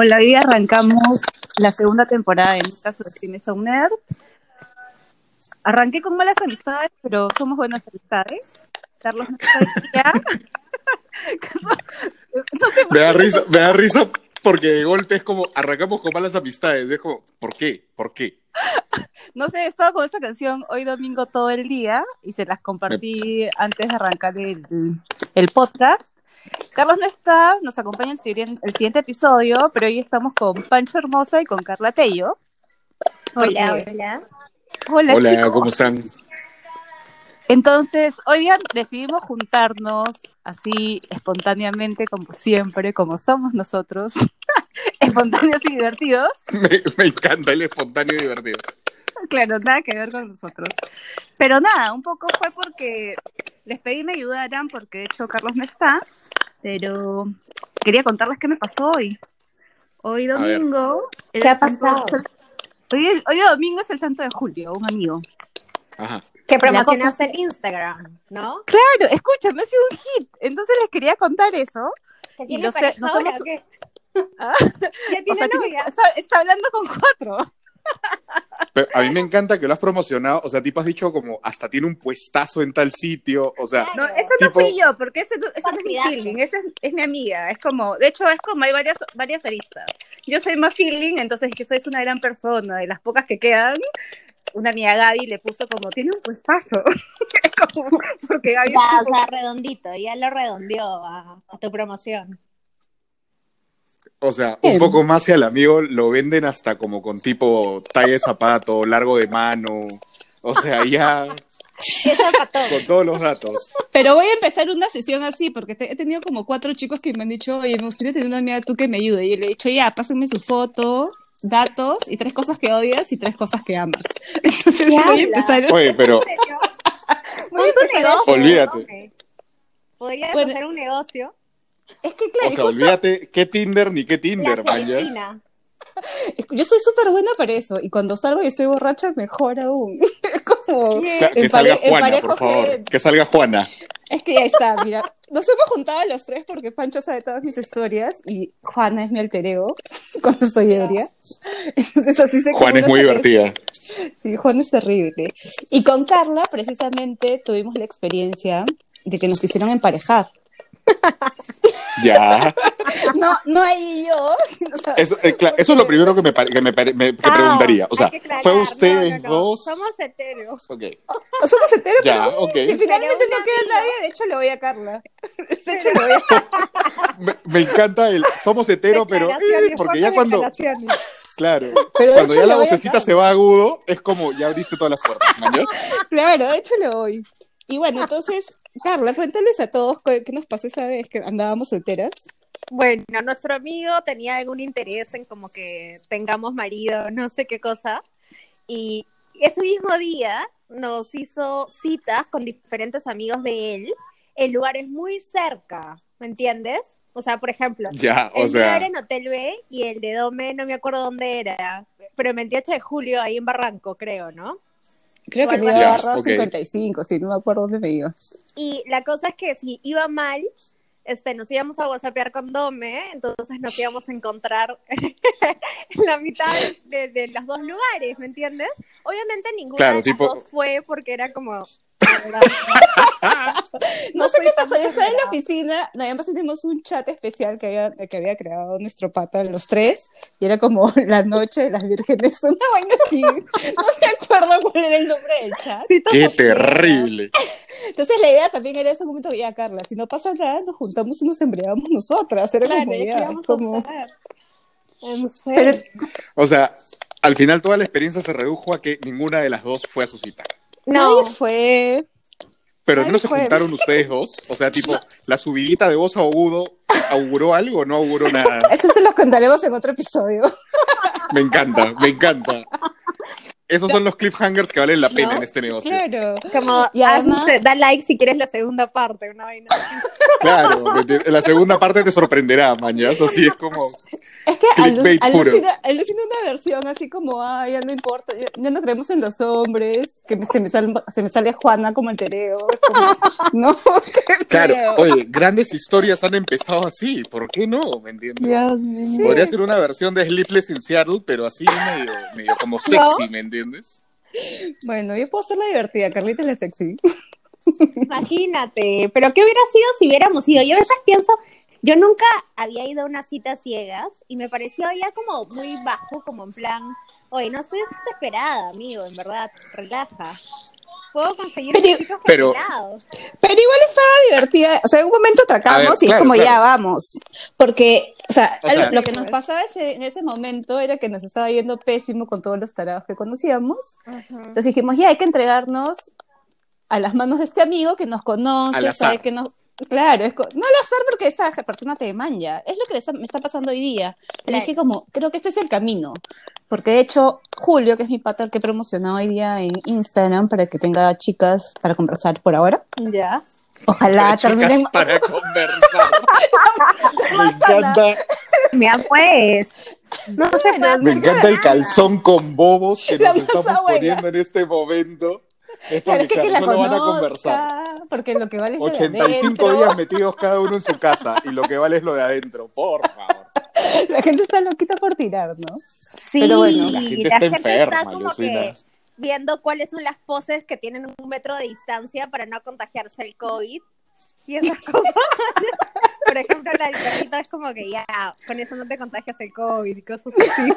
Hola, hoy arrancamos la segunda temporada de Nunca Subestimes a un Nerd. Arranqué con malas amistades, pero somos buenas amistades. Carlos no está no sé Me da risa, me da risa porque de golpe es como arrancamos con malas amistades. Es como, ¿por qué? ¿Por qué? No sé, he estado con esta canción hoy domingo todo el día y se las compartí antes de arrancar el, el podcast. Carlos no está, nos acompaña el, siguiente- el siguiente episodio, pero hoy estamos con Pancho Hermosa y con Carla Tello. Hola, Porque- hola. Hola, Hola, chicos. ¿cómo están? Entonces, hoy día decidimos juntarnos así espontáneamente, como siempre, como somos nosotros, espontáneos y divertidos. Me, me encanta el espontáneo y divertido. Claro, nada que ver con nosotros. Pero nada, un poco fue porque les pedí me ayudaran, porque de hecho Carlos no está, pero quería contarles qué me pasó hoy. Hoy domingo. el ¿Qué ha santo- pasado? Hoy, hoy domingo es el santo de Julio, un amigo. Ajá. Que promocionaste en Instagram, ¿no? Claro, escúchame, ha sido un hit. Entonces les quería contar eso. ¿Que Y lo sé, no somos- qué? Ah, ¿Ya O tiene novia? está, está hablando con cuatro. Pero a mí me encanta que lo has promocionado. O sea, tipo has dicho como hasta tiene un puestazo en tal sitio. O sea, No, ese no Tipo- fui yo, porque ese, no- ese no es mi feeling, ese es, es mi amiga. Es como, de hecho, es como hay varias, varias aristas. Yo soy más feeling, entonces que sois una gran persona, de las pocas que quedan. Una amiga Gaby le puso como, tiene un puestazo. es como, porque Gaby Ya, es o como- sea, redondito, ya lo redondeó a, a tu promoción. O sea, un poco más si al amigo lo venden hasta como con tipo talla de zapato, largo de mano. O sea, ya con todos los datos. Pero voy a empezar una sesión así, porque te- he tenido como cuatro chicos que me han dicho, oye, me gustaría tener una amiga tú que me ayude. Y yo le he dicho, ya, pásenme su foto, datos, y tres cosas que odias y tres cosas que amas. Entonces ¿Qué voy a empezar. Oye, pero Pon tu negocio. Olvídate. Podrías Bueno. hacer un negocio. Es que claro, o sea, justo- olvídate qué Tinder ni qué Tinder. Celestina. yo soy súper buena para eso. Y cuando salgo y estoy borracha, mejor aún. es como... Que En salga Juana, por favor. que- Que salga Juana. Es que ya está, mira. Nos hemos juntado los tres porque Pancho sabe todas mis historias y Juana es mi alter ego cuando estoy ebria. Entonces así se Juana es muy divertida. Sí, Juana es terrible. Y con Carla, precisamente, tuvimos la experiencia de que nos quisieron emparejar. Ya. No, no ella y yo, sino, o sea, Eso, eh, eso es lo primero que me, que me, me- que Ah, preguntaría. O sea, hay aclarar. ¿fue No, ustedes no, no. dos? Somos heteros. Ok. somos heteros, Ya, pero ok. si finalmente no queda amiga. nadie, de hecho le voy a Carla. De hecho le voy a Me, me encanta el somos hetero, pero eh, porque ya cuando, claro, Pero cuando ya la vocecita se va agudo, es como ya abriste todas las puertas, ¿mañas? Claro, de hecho le voy. Y bueno, entonces, Carla, cuéntales a todos qué qué nos pasó esa vez que andábamos solteras. Bueno, nuestro amigo tenía algún interés en como que tengamos marido, no sé qué cosa. Y ese mismo día nos hizo citas con diferentes amigos de él en lugares muy cerca, ¿me entiendes? O sea, por ejemplo, Ya, o el sea, era en Hotel B y el de Dome no me acuerdo dónde era, pero el 28 de julio ahí en Barranco, creo, ¿no? Creo que me iba a agarrar ok. 55, sí, no me acuerdo dónde me iba. Y la cosa es que si iba mal, este, nos íbamos a whatsappear con Dome, entonces nos íbamos a encontrar en la mitad de, de los dos lugares, ¿me entiendes? Obviamente ninguna Claro, de las tipo- dos fue porque era como... No, sé qué pasó, yo estaba en la oficina, no, además teníamos un chat especial que había, que había creado nuestro pata, los tres, y era como la noche de las vírgenes, una vaina así, no me acuerdo cuál era el nombre del chat. qué terrible. Entonces la idea también era ese momento, ya Carla, si no pasa nada, nos juntamos y nos embriagamos nosotras, era Claro, como ¿qué ya, vamos a como... En. Pero O sea, al final toda la experiencia se redujo a que ninguna de las dos fue a su cita. No, nadie fue, Pero no se fue. juntaron ustedes dos. O sea, tipo, la subidita de voz a agudo auguró algo o no auguró nada. eso se los contaremos en otro episodio. Me encanta, me encanta. esos son los cliffhangers que valen la pena ¿No? en este negocio. Claro. Como, Y además- haz- da like si quieres la segunda parte, una vaina. Claro, la segunda parte te sorprenderá, mañas. Así es como. Es que alucina, alucina una versión así como, ay, ya no importa, ya, ya no creemos en los hombres, que me- se, me sale, se me sale Juana como el tereo. es como, no, Claro, oye, grandes historias han empezado así. ¿Por qué no? ¿Me entiendes? Dios mío. Podría ser una versión de Sleepless in Seattle, pero así medio, medio como sexy, ¿me entiendes? Bueno, yo puedo ser la divertida, Carlita es la sexy. Imagínate, pero ¿qué hubiera sido si hubiéramos ido? Yo a veces pienso, yo nunca había ido a una cita ciegas y me pareció ya como muy bajo, como en plan, oye, no estoy desesperada, amigo, en verdad, relaja. Puedo conseguir Pero- un pero-. Pero igual estaba divertida, o sea, en un momento atracamos ver, y es claro, como claro. ya vamos, porque, o sea, O sea- algo- lo que nos pasaba ese- en ese momento era que nos estaba yendo pésimo con todos los tarados que conocíamos, entonces dijimos, ya hay que entregarnos a las manos de este amigo que nos conoce, sabe que nos... Claro, es no al azar porque esta persona te manja, es lo que le está- me está pasando hoy día. Claro. dije como, creo que este es el camino, porque de hecho Julio, que es mi pata el que he promocionado hoy día en Instagram para que tenga chicas para conversar por ahora, Ya. ojalá Chicas, terminen... para conversar. me encanta, Mira, pues. No se puede me hacer encanta el calzón con bobos que nos estamos poniendo en este momento. Es Claro, porque que, que claro, la solo van a conversar. porque lo que vale es lo de 85 días metidos cada uno en su casa y lo que vale es lo de adentro, por favor. La gente está loquita por tirar, ¿no? Sí, Pero bueno, la gente está enferma, como alucina. que viendo cuáles son las poses que tienen un metro de distancia para no contagiarse el COVID y esas cosas. Por ejemplo, la del perrito es como que ya, con eso no te contagias el COVID y cosas así.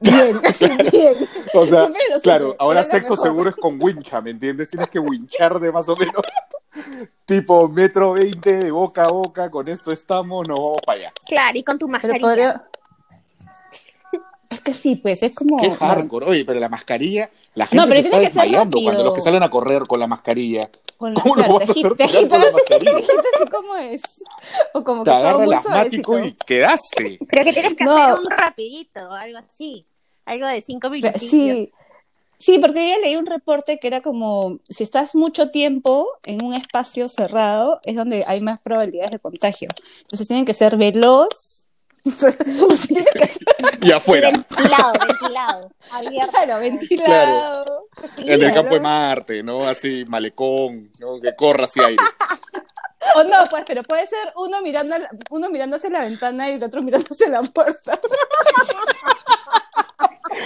Bien, bien. O sea, lo claro, ahora lo sexo mejor. seguro es con wincha, ¿me entiendes? Tienes que winchar de más o menos tipo metro veinte de boca a boca, con esto estamos, nos vamos para allá. Claro, y con tu Pero mascarilla. podría... Es que sí, pues, es como... Qué hardcore, oye, pero la mascarilla, la No, gente pero se tiene está que desmayando cuando los que salen a correr con la mascarilla. Con la, ¿Cómo lo claro, vas a hacer te con la mascarilla? te agitas así como es. O como Te que todo agarra el asmático y suavecito. Creo quedaste. que tienes que No. hacer un rapidito, algo así. Algo de cinco minutos. Sí, sí, porque ya leí un reporte que era como, si estás mucho tiempo en un espacio cerrado, es donde hay más probabilidades de contagio. Entonces tienen que ser veloz. Y afuera, Ventilado, ventilado. Abierto. claro, ventilado. en el claro. campo de Marte, ¿no? Así, malecón, ¿no? que corra así aire. O no, pues, pero puede ser uno mirando, a la- uno mirando hacia la ventana y el otro mirando hacia la puerta.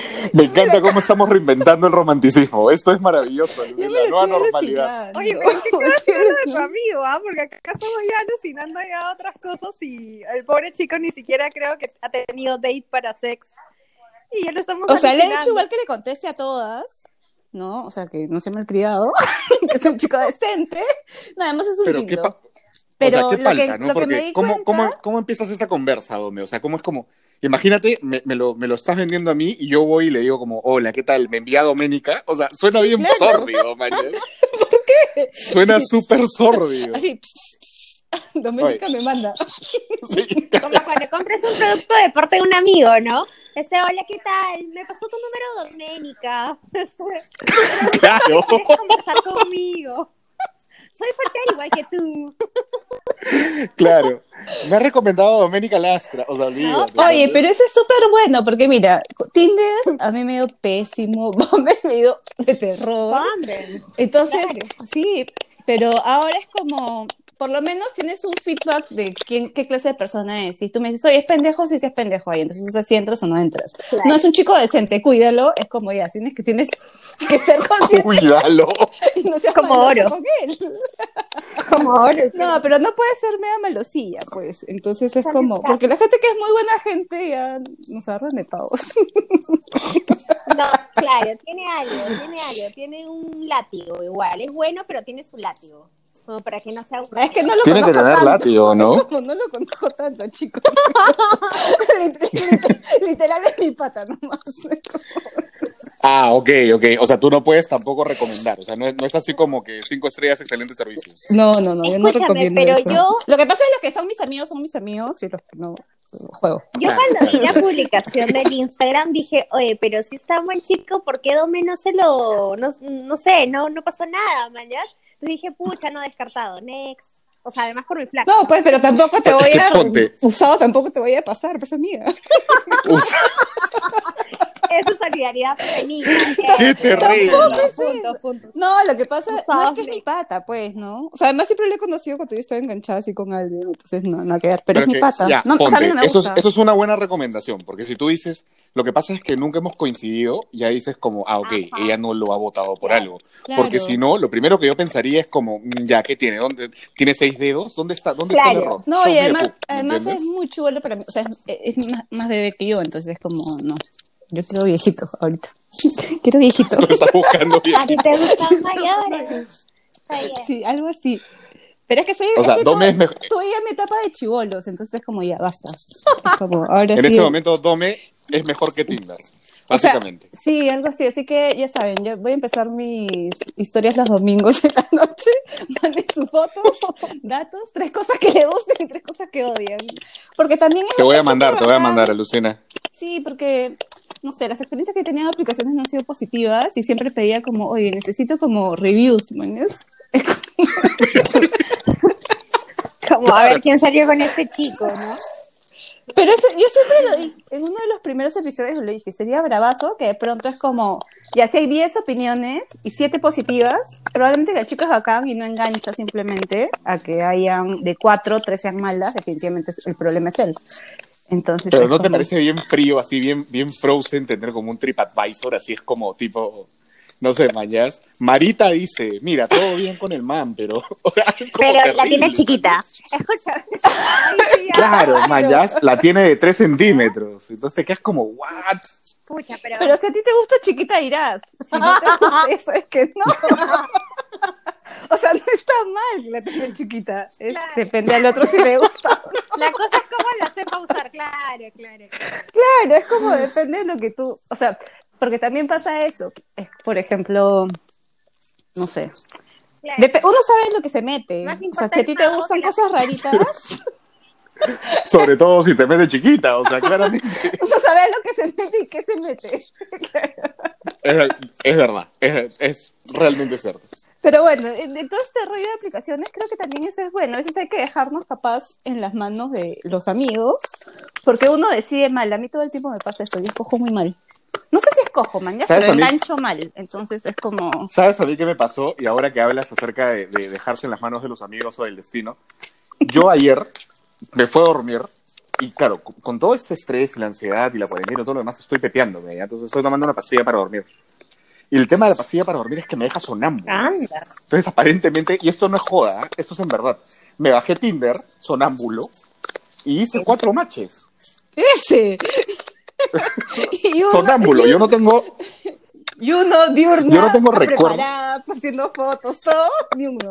Me encanta cómo estamos reinventando el romanticismo. Esto es maravilloso, Yo la nueva normalidad. alucinando. Oye, pero ¿qué Me estoy de tu amigo, ¿ah? Porque acá estamos ya alucinando ya otras cosas y el pobre chico ni siquiera creo que ha tenido date para sex. Y ya lo estamos O sea, le he dicho igual que le conteste a todas, ¿no? O sea, que no se me ha criado, que es un chico decente. No, además es un Pero lindo. qué, pa- Pero o sea, qué lo que- falta, ¿no? lo que me Porque di ¿cómo, cuenta- cómo, ¿cómo empiezas esa conversa, Dome? O sea, ¿cómo es como, imagínate, me, me lo, me lo estás vendiendo a mí y yo voy y le digo como, hola, ¿qué tal? Me envía Doménica. O sea, suena bien claro. sórdido, man. ¿Por qué? Suena súper sórdido. Así, pss. Doménica Oye. me manda. Sí. Como cuando compras un producto de parte de un amigo, ¿no? Este, hola, ¿qué tal? Me pasó tu número Doménica. Este, Claro. ¿Quieres conversar conmigo? Soy soltera igual que tú. Claro. Me ha recomendado Doménica Lastra. O sea, olvídate. Oye, pero eso es súper bueno, porque mira, Tinder a mí me dio pésimo, Bumble me dio de terror. Entonces, Claro. sí, pero ahora es como, por lo menos tienes un feedback de quién, qué clase de persona es. Si tú me dices, oye, es pendejo, sí, sí es pendejo ahí. Entonces, o sea, si entras o no entras. Claro. No es un chico decente, cuídalo. Es como ya, tienes que, tienes que ser consciente Cuídalo. y no seas Como oro. con él. Como oro. No, pero no puede ser media malosilla, pues. Entonces es como, porque la gente que es muy buena gente ya nos agarran de pavos. No, claro, tiene algo, tiene algo, tiene un látigo igual. Es bueno, pero tiene su látigo. Como para que no sea aburrido. Es que no lo Tiene que conozco tener tanto. látigo, ¿no? No, no lo conozco tanto, chicos. literal, literal es mi pata nomás. Ah, ok, ok. O sea, tú no puedes tampoco recomendar. O sea, no es, no es así como que cinco estrellas, excelente servicio. No, no, no, yo no Escúchame, recomiendo pero eso. yo- Lo que pasa es lo que son mis amigos, son mis amigos y los que no. juego. Yo cuando vi la publicación del Instagram dije, oye, pero si está buen chico, ¿por qué Dome no se lo, no, no sé, no, no pasó nada, man? Entonces dije, pucha, no descartado, next. O sea, además por mi flaco. No, pues, pero tampoco te voy a... Ponte. Usado tampoco te voy a pasar, pues, amiga. Usa- Eso es solidaridad femenina. ¡Qué terrible! Tampoco es Punto, eso. punto. No, lo que pasa no es que es mi pata, pues, ¿no? O sea, además siempre lo he conocido cuando yo estaba enganchada así con alguien, entonces no, nada que ver, pero, es mi pata. ya, no, o sea, a mí no ponte, me eso, es, eso es una buena recomendación, porque si tú dices, lo que pasa es que nunca hemos coincidido, ya dices como, ah, ok, Ajá. ella no lo ha votado por Claro, algo. claro. Porque si no, lo primero que yo pensaría es como, mm, ya, ¿qué tiene? ¿Dónde, ¿Tiene seis dedos? ¿Dónde está, dónde está el error? No, y además, pup, ¿me además es muy chulo para mí, o sea, es, es más, más bebé que yo, entonces es como, no, yo quiero viejito ahorita. quiero viejito. Estás buscando bien. ¿A ti te gustan mayores? Sí, algo así. Pero es que soy, O sea, Dome to- es mejor- todavía mi etapa de chivolos, entonces es como ya, basta. Es como, ahora En sí. ese momento, Dome es mejor que Tinder, O sea, básicamente. sí, algo así. Así que ya saben, yo voy a empezar mis historias los domingos en la noche. Manden sus fotos, datos, tres cosas que le gusten y tres cosas que odian. Porque también es te voy a mandar, te voy a mandar, Lucina. Sí, porque, no sé, las experiencias que en aplicaciones no han sido positivas y siempre pedía como, oye, necesito como reviews, ¿mañas? Como a ver quién salió con este chico, ¿no? Pero eso, yo siempre lo dije, en uno de los primeros episodios lo dije, sería bravazo que de pronto es como, ya si hay 10 opiniones y 7 positivas, probablemente que el chico es bacán y no engancha simplemente a que hayan de 4, 3 sean malas, definitivamente el problema es él. Entonces, Pero ¿no te parece bien frío, así bien, bien frozen, tener como un TripAdvisor, así es como tipo, no sé, mañas? Marita dice, mira, todo bien con el man, pero, o sea, es como Pero la tiene chiquita. Claro, mañas, la tiene de 3 centímetros, entonces te quedas como, what? Pucha, pero, Pero si a ti te gusta chiquita, irás. Si no te gusta eso, es que no. o sea, no está mal que la tenga chiquita. Es- Claro. Depende al otro si le gusta. la cosa es cómo la sepa usar, claro, claro. Claro, es como depende de lo que tú, o sea, porque también pasa eso. Es, por ejemplo, no sé. claro. Dep- uno sabe lo que se mete. O sea, si a ti te gustan la cosas raritas, Sobre todo si te mete chiquita, o sea, claramente. uno sabe lo que se mete y qué se mete. Es, es verdad, es, es realmente cierto. Pero bueno, en, en todo este rollo de aplicaciones creo que también eso es bueno. A veces hay que dejarnos capaz en las manos de los amigos, porque uno decide mal. A mí todo el tiempo me pasa eso, yo escojo muy mal. No sé si escojo, man, ya, ¿Sabes pero mí? engancho mal. Entonces es como... ¿Sabes a mí qué me pasó? Y ahora que hablas acerca de, de dejarse en las manos de los amigos o del destino, yo ayer me fui a dormir y claro, con, con todo este estrés y la ansiedad y la cuarentena y todo lo demás, estoy pepeándome, ¿ya? entonces estoy tomando una pastilla para dormir. Y el tema de la pastilla para dormir es que me deja sonámbulo. Anda. Entonces, aparentemente, y esto no es joda, ¿eh? esto es en verdad, me bajé Tinder, sonámbulo, y hice cuatro matches. ¡Ese! Sonámbulo, yo no tengo, y uno diurna, Yo no tengo recuerdo. haciendo fotos, todo, ni uno.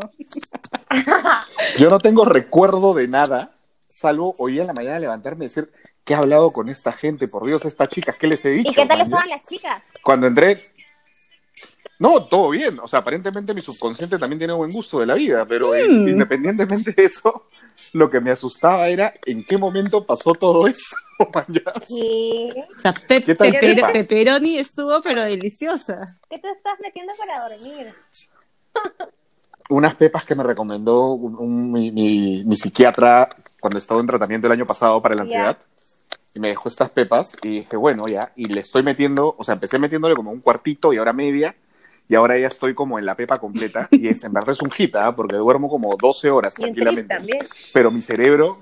yo no tengo recuerdo de nada, salvo hoy en la mañana levantarme y decir, ¿qué he hablado con esta gente? Por Dios, estas chicas, ¿qué les he dicho? ¿Y qué tal estaban las chicas? Cuando entré, no, todo bien, o sea, aparentemente mi subconsciente también tiene buen gusto de la vida, pero eh, Mm. independientemente de eso, lo que me asustaba era en qué momento pasó todo eso. ¿Qué? O sea, pe- ¿Qué Pepa? pepperoni estuvo, pero deliciosa. ¿Qué te estás metiendo para dormir? unas pepas que me recomendó un- un- mi, mi- mi psiquiatra cuando estaba en tratamiento el año pasado para la ansiedad. Y me dejó estas pepas y dije, bueno, ya. Y le estoy metiendo, o sea, empecé metiéndole como un cuartito y ahora media. Y ahora ya estoy como en la pepa completa. Y es, en verdad es un hit, ¿ah? porque duermo como 12 horas Y tranquilamente. también. Pero mi cerebro,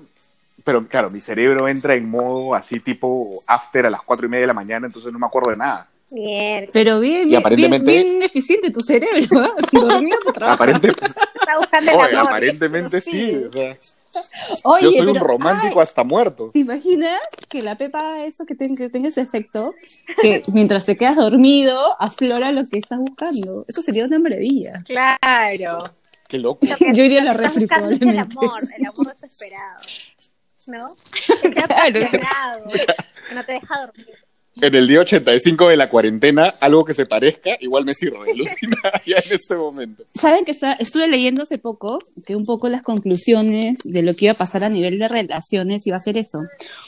pero claro, mi cerebro entra en modo así tipo after a las 4 y media de la mañana, entonces no me acuerdo de nada. Mierda. Pero bien, Y bien, aparentemente- bien, bien eficente tu cerebro, ¿ah? Dormido tu trabajo. Aparente, Está buscando el oye, amor. aparentemente Sí. sí. o sea, Oye, yo soy un romántico hasta muerto. ¿Te imaginas que la pepa, eso que, que tenga ese efecto, que mientras te quedas dormido, aflora lo que estás buscando? Eso sería una maravilla. Claro. Qué loco. Yo iría a la refri, el amor, el amor desesperado. ¿No? Que sea Claro, apasionado, no te deja dormir. En el día 85 de la cuarentena, algo que se parezca, igual me sirve, Lucina, ya en este momento. Saben que está, estuve leyendo hace poco que un poco las conclusiones de lo que iba a pasar a nivel de relaciones iba a ser eso.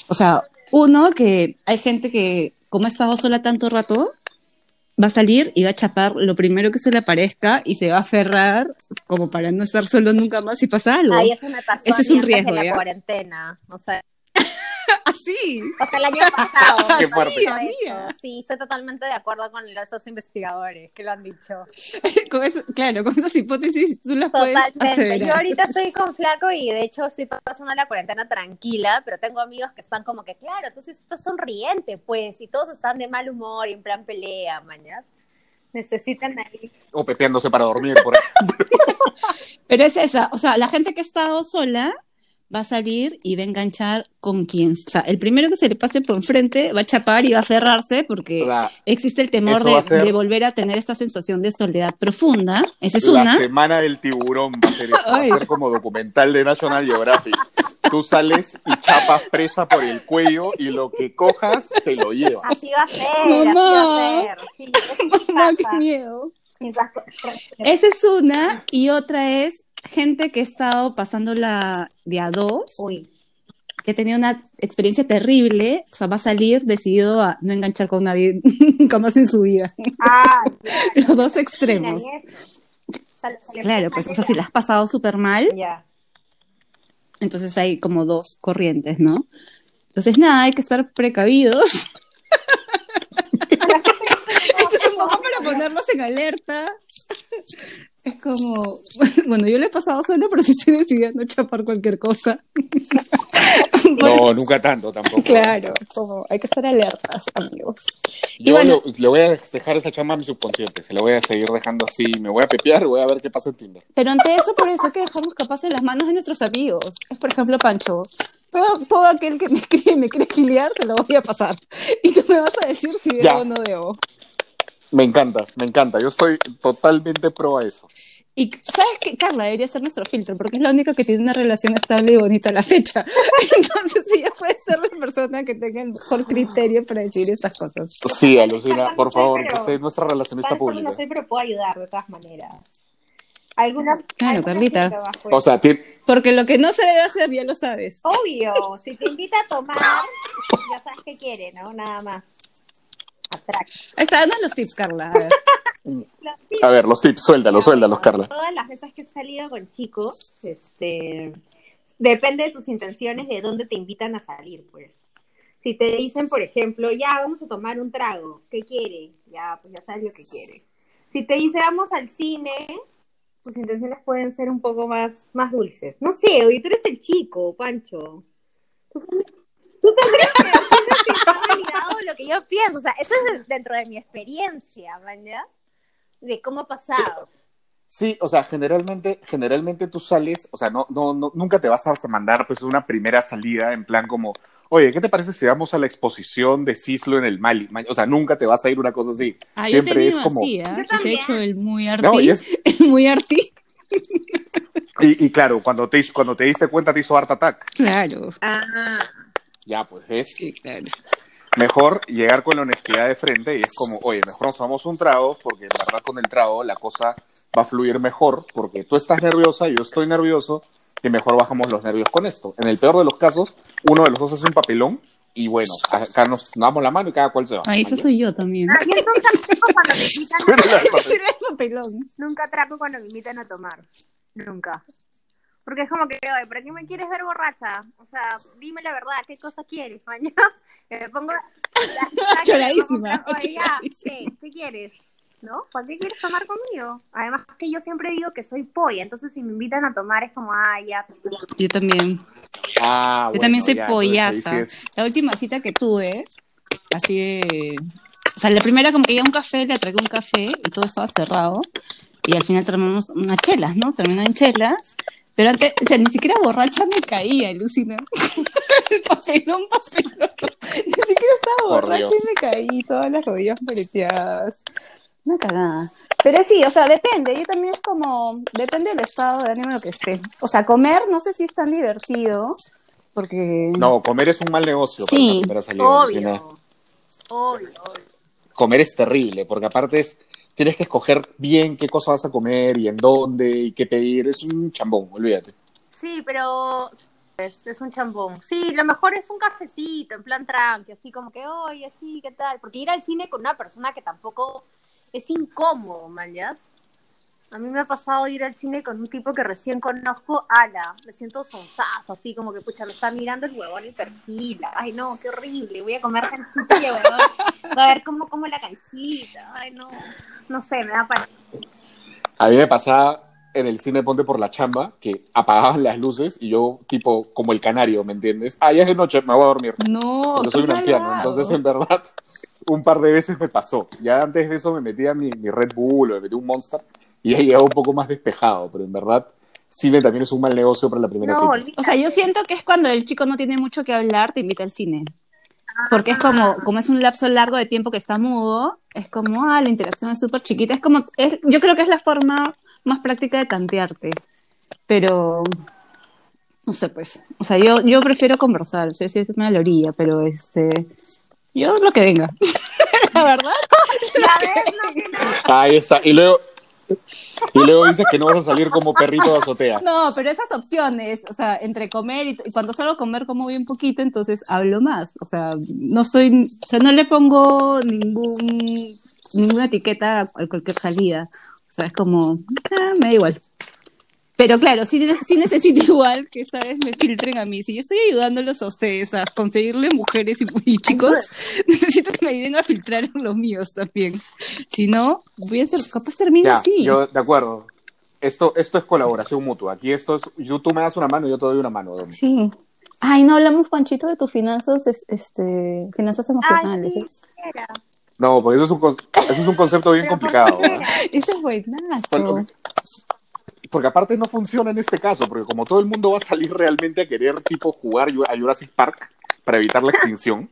O sea, uno, que hay gente que, como ha estado sola tanto rato, va a salir y va a chapar lo primero que se le aparezca y se va a aferrar como para no estar solo nunca más si pasa algo. Ay, eso me pasó Ese a es mí un antes riesgo, de la ¿ya? cuarentena. O sea, Así. o sea, el año pasado. Qué fuerte. eso. Sí, estoy totalmente de acuerdo con esos investigadores que lo han dicho. con eso- claro, con esas hipótesis tú las puedes Totalmente. hacer. Yo ahorita estoy con flaco y de hecho estoy pasando la cuarentena tranquila, pero tengo amigos que están como que, claro, tú sí estás sonriente, pues, y todos están de mal humor y en plan pelea, mañas. Necesitan ahí. O pepeándose para dormir por ahí. Pero es esa, o sea, la gente que ha estado sola va a salir y va a enganchar con quien, o sea, el primero que se le pase por enfrente va a chapar y va a cerrarse porque existe el temor de, ser- volver a tener esta sensación de soledad profunda. Esa es la una. semana del tiburón va a ser eso, va Ay. a ser como documental de National Geographic. Tú sales y chapas presa por el cuello y lo que cojas te lo llevas. Así va a ser, así Mamá. va a ser. Sí, Mamá, qué miedo. Esa es una y otra es gente que ha estado pasándola de a dos, Uy, que ha tenido una experiencia terrible, o sea, va a salir decidido a no enganchar con nadie nunca más en su vida. ah, Los dos extremos. Sal- Claro, pues, o sea, si la has pasado súper mal, Ya. entonces hay como dos corrientes, ¿no? Entonces, nada, hay que estar precavidos. Esto es un poco para ponerlos en alerta. Es como, bueno, yo lo he pasado solo, pero sí estoy decidiendo chapar cualquier cosa. No, nunca tanto tampoco. claro, como hay que estar alertas, amigos. Yo bueno- le voy a dejar esa chamba a mi subconsciente, se la voy a seguir dejando así, me voy a pepear voy a ver qué pasa en Tinder. Pero ante eso, por eso que dejarnos capaces en las manos de nuestros amigos. Es, por ejemplo, Pancho. Todo, todo aquel que me escribe me quiere giliar, te lo voy a pasar. Y tú me vas a decir si debo Ya. o no debo. Me encanta, me encanta, yo estoy totalmente pro a eso. Y sabes que Carla debería ser nuestro filtro, porque es la única que tiene una relación estable y bonita a la fecha. Entonces ella puede ser la persona que tenga el mejor criterio para decir estas cosas. Sí, alucina, por favor, pero- que sea nuestra relacionista pública. no soy, pero puedo ayudar de todas maneras. ¿Alguna, Claro, alguna Carlita. O sea, ti- Porque lo que no se debe hacer, ya lo sabes. Obvio, si te invita a tomar, ya sabes qué quiere, ¿no? Nada más. Ahí está, dando los tips, Carla. A ver. a ver, los tips, suéltalos, suéltalos, Carla. Todas las veces que he salido con chicos, este, depende de sus intenciones de dónde te invitan a salir, pues. Si te dicen, por ejemplo, ya vamos a tomar un trago, ¿qué quiere? Ya, pues ya sabes lo que quiere. Si te dice vamos al cine, tus intenciones pueden ser un poco más, más dulces. No sé, oye, tú eres el chico, Pancho. Tú tú tendrías que lo que yo pienso. O sea, eso es de- dentro de mi experiencia, ¿mañas? De cómo ha pasado. Sí, o sea, generalmente, generalmente tú sales, o sea, no, no, no, nunca te vas a mandar pues una primera salida en plan como, oye, ¿qué te parece si vamos a la exposición de Cislo en el Mali? Ma- O sea, nunca te vas a ir una cosa así. Ah, yo he Siempre es como, así, ¿ah? Yo también. hecho el muy arti. no, y, es- muy arti. y, y claro, cuando te, cuando te diste cuenta te hizo Art Attack. Claro. Ah. Ya, pues es Sí, claro. mejor llegar con la honestidad de frente y es como, oye, mejor nos tomamos un trago porque en verdad con el trago la cosa va a fluir mejor porque tú estás nerviosa, yo estoy nervioso y mejor bajamos los nervios con esto. En el peor de los casos, uno de los dos hace un papelón y bueno, acá nos damos la mano y cada cual se va. Ahí esa soy yo también. Ah, yo nunca cuando me invitan a, papelón. nunca atraco cuando me invitan a tomar. Nunca. Porque es como que, oye, ¿para qué me quieres ver borracha? O sea, dime la verdad, ¿qué cosa quieres, mañana? Me pongo... Choradísima, Oye, ya, choradísima. ¿qué? ¿Qué quieres? ¿No? ¿Para qué quieres tomar conmigo? Además que yo siempre digo que soy polla, entonces si me invitan a tomar es como, ah, ya, Yo también. Ah, Yo bueno, también soy ya, pollaza. La última cita que tuve, así de... O sea, la primera como que iba a un café, le tragué un café y todo estaba cerrado. Y al final terminamos unas chelas, ¿no? Terminó en chelas. Pero antes, o sea, ni siquiera borracha me caía, alucina. papelón, papelón. Ni siquiera estaba borracha Dios. y me caí, todas las rodillas moreteadas. Una cagada. Pero sí, o sea, depende. Yo también es como, depende del estado de ánimo en lo que esté. O sea, comer no sé si es tan divertido, porque... No, comer es un mal negocio para Sí. Lucina. obvio. Obvio, obvio. Comer es terrible, porque aparte es, tienes que escoger bien qué cosa vas a comer y en dónde y qué pedir. Es un chambón, olvídate. Sí, pero es, es un chambón. Sí, lo mejor es un cafecito, en plan tranqui, así como que, oye, sí, ¿qué tal? Porque ir al cine con una persona que tampoco es incómodo, man. A mí me ha pasado ir al cine con un tipo que recién conozco, ala, me siento sonsazo, así como que, pucha, me está mirando el huevón y perfila. Ay, no, qué horrible, voy a comer canchita y huevón. A ver cómo como la canchita. Ay, no, no sé, me da para... A mí me pasaba en el cine Ponte por la chamba que apagaban las luces y yo, tipo, como el canario, ¿me entiendes? Ah, ya es de noche, me voy a dormir. No, Porque soy un anciano. Entonces, en verdad, un par de veces me pasó. Ya antes de eso me metía mi, mi Red Bull o me metí un Monster y ya llegaba un poco más despejado. Pero en verdad, cine también es un mal negocio para la primera No, cita. O sea, yo siento que es cuando el chico no tiene mucho que hablar, te invita al cine. Porque es como, como es un lapso largo de tiempo que está mudo, es como, ah, la interacción es súper chiquita. Es como, es, yo creo que es la forma más práctica de tantearte. Pero, no sé, pues. O sea, yo, yo prefiero conversar, sí, sí, me da la orilla, pero este, yo lo que venga. la verdad. No, que no. Ahí está. Y luego, y luego dices que no vas a salir como perrito de azotea. No, pero esas opciones, o sea, entre comer y, cuando salgo a comer como bien poquito, entonces hablo más. O sea, no soy, o sea, no le pongo ningún, ninguna etiqueta a cualquier salida. O sea, es como, ah, me da igual. Pero claro, sí, sí necesito igual que esta vez me filtren a mí. Si yo estoy ayudándolos a ustedes a conseguirle mujeres y, y chicos, necesito que me ayuden a filtrar los míos también. Si no, voy a ser, capaz termino Ya, así. yo, de acuerdo. Esto, esto es colaboración mutua. Aquí esto es, yo, tú me das una mano y yo te doy una mano. Domi. Sí. Ay, no hablamos, Panchito, de tus finanzas, es- este, finanzas Ay, emocionales. sí, era. No, porque eso es un, eso es un concepto bien complicado. ¿verdad? Ese es buenazo. Bueno, Porque aparte no funciona en este caso, porque como todo el mundo va a salir realmente a querer tipo jugar a Jurassic Park para evitar la extinción,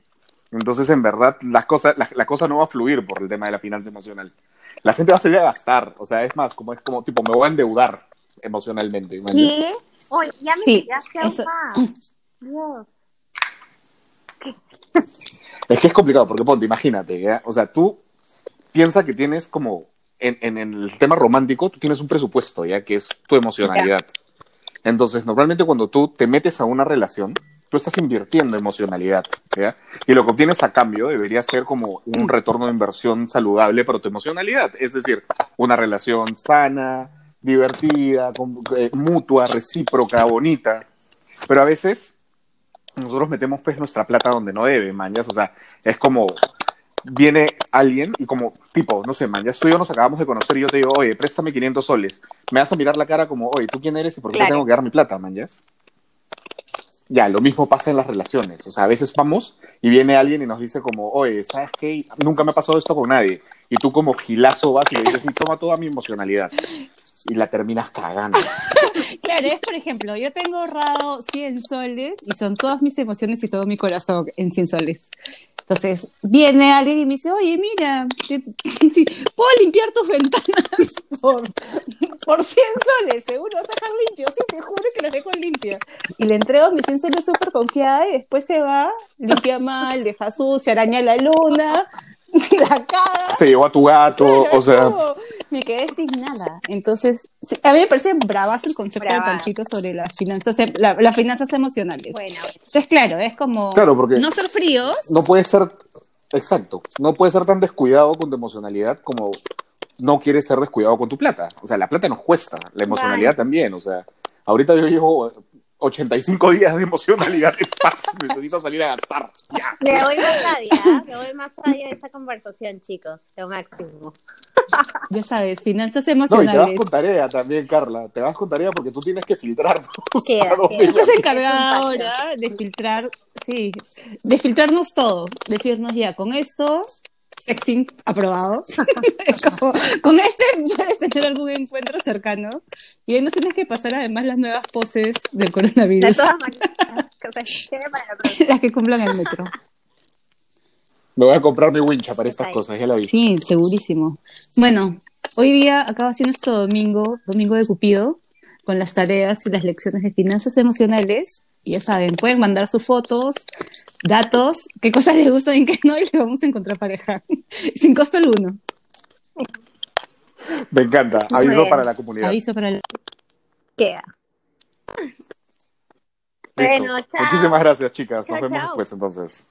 entonces en verdad las cosas, la, la cosa no va a fluir por el tema de la finanza emocional. La gente va a salir a gastar, o sea, es más, como es como tipo, me voy a endeudar emocionalmente. ¿me entiendes? ¿Qué? Oye, ya me Sí, eso-. Dios. Es que es complicado, porque ponte, imagínate, o sea, tú piensas que tienes como, en, en el tema romántico, tú tienes un presupuesto, ¿ya? Que es tu emocionalidad. Entonces, normalmente cuando tú te metes a una relación, tú estás invirtiendo emocionalidad, ¿ya? Y lo que obtienes a cambio debería ser como un retorno de inversión saludable para tu emocionalidad. Es decir, una relación sana, divertida, con- eh, mutua, recíproca, bonita. Pero a veces nosotros metemos pues nuestra plata donde no debe, mañas. O sea, es como viene alguien y como tipo, no sé, man, ya tú y yo nos acabamos de conocer y yo te digo, oye, préstame 500 soles. Me vas a mirar la cara como, oye, ¿tú quién eres y por qué te Claro. tengo que dar mi plata, man? Ya, lo mismo pasa en las relaciones. O sea, a veces vamos y viene alguien y nos dice como, oye, ¿sabes qué? Nunca me ha pasado esto con nadie. Y tú como gilazo vas y le dices, sí, toma toda mi emocionalidad. Y la terminas cagando. Claro, es por ejemplo, yo tengo ahorrado 100 soles y son todas mis emociones y todo mi corazón en 100 soles. Entonces, viene alguien y me dice, oye, mira, te- puedo limpiar tus ventanas por, por 100 soles, seguro vas a dejar limpio, sí, te juro que las dejo limpias. Y le entrego mis 100 soles súper confiada y después se va, limpia mal, deja sucia, araña la luna, la caga. Se llevó a tu gato, Claro, o sea, me quedé sin nada. Entonces, sí, a mí me parece bravazo el concepto de Brava. Panchito sobre las finanzas, em- la- las finanzas emocionales. Bueno, Entonces, claro, es como Claro, porque- no ser fríos. no puedes ser, exacto, no puedes ser tan descuidado con tu emocionalidad como no quieres ser descuidado con tu plata. O sea, la plata nos cuesta, la emocionalidad también. O sea, ahorita yo llevo 85 días de emocionalidad en paz, necesito salir a gastar. Ya. le doy más allá, le doy más allá de esa conversación, chicos, lo máximo. Ya sabes, finanzas No, y te vas emocionales. con tarea también, Carla. Te vas con tarea porque tú tienes que filtrar. de Estás encargada ahora de filtrar, sí, de filtrarnos todo, decirnos ya, con esto, sexting aprobado. Es como, con este puedes tener algún encuentro cercano y ahí nos tienes que pasar además las nuevas poses del De coronavirus, todas maneras, las que cumplan el metro. Me voy a comprar mi wincha para estas cosas, ya la vi. Sí, segurísimo. Bueno, hoy día acaba siendo nuestro domingo, domingo de Cupido, con las tareas y las lecciones de finanzas emocionales. Y ya saben, pueden mandar sus fotos datos, qué cosas les gustan y qué no, y le vamos a encontrar pareja. Sin costo alguno. Me encanta. Aviso Bueno. para la comunidad. Aviso para el... Queda. Bueno, chao. Muchísimas gracias, chicas. Nos Chao, vemos chao. después entonces.